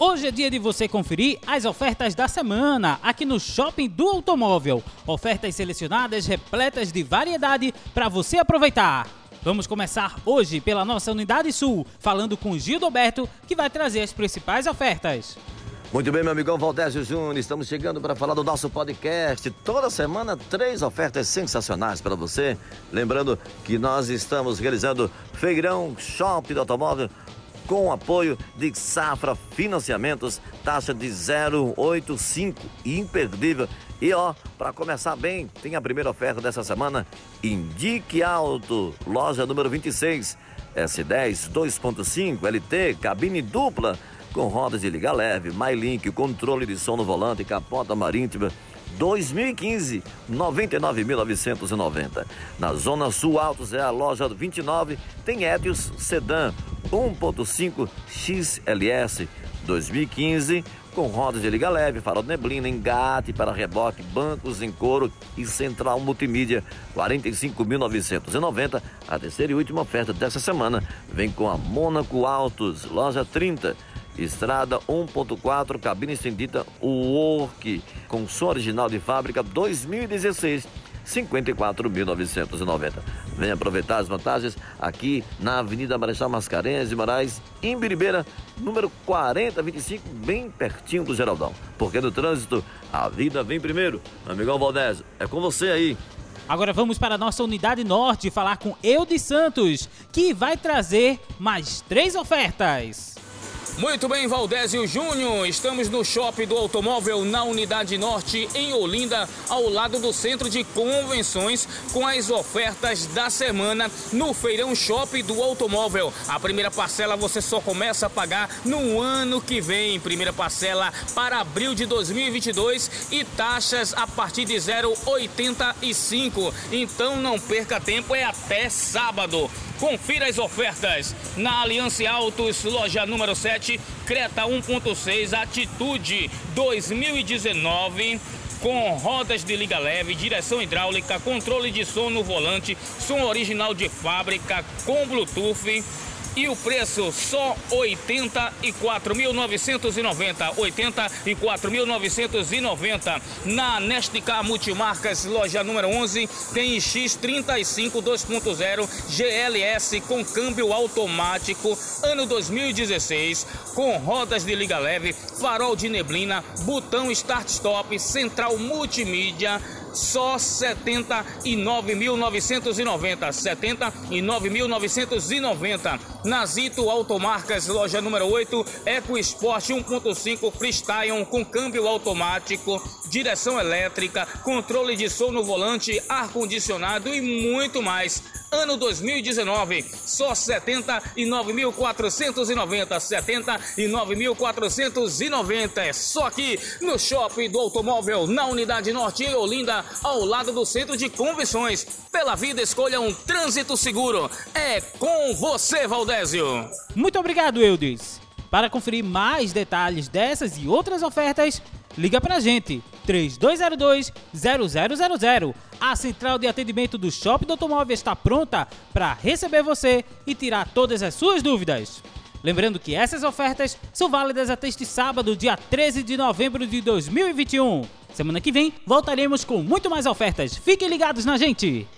Hoje é dia de você conferir as ofertas da semana aqui no Shopping do Automóvel. Ofertas selecionadas repletas de variedade para você aproveitar. Vamos começar hoje pela nossa Unidade Sul, falando com Gildo Alberto, que vai trazer as principais ofertas. Muito bem, meu amigão Valdésio Júnior, estamos chegando para falar do nosso podcast. Toda semana, três ofertas sensacionais para você. Lembrando que nós estamos realizando Feirão Shopping do Automóvel com apoio de Safra Financiamentos, taxa de 085, imperdível. E ó, para começar bem, tem a primeira oferta dessa semana, Indique Alto, loja número 26, S10 2.5 LT, cabine dupla, com rodas de liga leve, MyLink, controle de som no volante, capota marítima, 2015, 99.990. Na Zona Sul Altos é a loja 29, tem Etios Sedan 1.5 XLS 2015 com rodas de liga leve, farol de neblina, engate para reboque, bancos em couro e central multimídia 45.990. A terceira e última oferta dessa semana vem com a Mônaco Autos, loja 30 Estrada 1.4, cabine estendida Work, com som original de fábrica 2016. 54.990. Venha aproveitar as vantagens aqui na Avenida Marechal Mascarenhas de Moraes, em Biribeira, número 4025, bem pertinho do Geraldão. Porque no trânsito, a vida vem primeiro. Amigão Valdésio, é com você aí. Agora vamos para a nossa unidade norte falar com Eudes Santos, que vai trazer mais três ofertas. Muito bem, Valdésio Júnior. Estamos no Shopping do Automóvel na Unidade Norte, em Olinda, ao lado do Centro de Convenções, com as ofertas da semana no Feirão Shopping do Automóvel. A primeira parcela você só começa a pagar no ano que vem. Primeira parcela para abril de 2022 e taxas a partir de 0,85. Então não perca tempo, é até sábado. Confira as ofertas. Na Aliança Autos, loja número 7, Creta 1.6, Atitude 2019 com rodas de liga leve, direção hidráulica, controle de som no volante, som original de fábrica com Bluetooth e o preço só 84.990, 84.990 na Nestica Multimarcas, loja número 11, tem X35 2.0 GLS com câmbio automático, ano 2016, com rodas de liga leve, farol de neblina, botão start stop, central multimídia só 79.990, 79.990. Nazito Automarcas, loja número 8, Eco Sport 1.5 Freestyle com câmbio automático, direção elétrica, controle de som no volante, ar condicionado e muito mais ano 2019, só 79.490, 79.490, é só aqui no Shopping do Automóvel, na Unidade Norte em Olinda, ao lado do Centro de Convenções. Pela vida, escolha um trânsito seguro. É com você, Valdésio. Muito obrigado, Eudes. Para conferir mais detalhes dessas e outras ofertas, liga pra gente 3202 0000. A central de atendimento do Shopping do Automóvel está pronta para receber você e tirar todas as suas dúvidas. Lembrando que essas ofertas são válidas até este sábado, dia 13 de novembro de 2021. Semana que vem voltaremos com muito mais ofertas. Fiquem ligados na gente!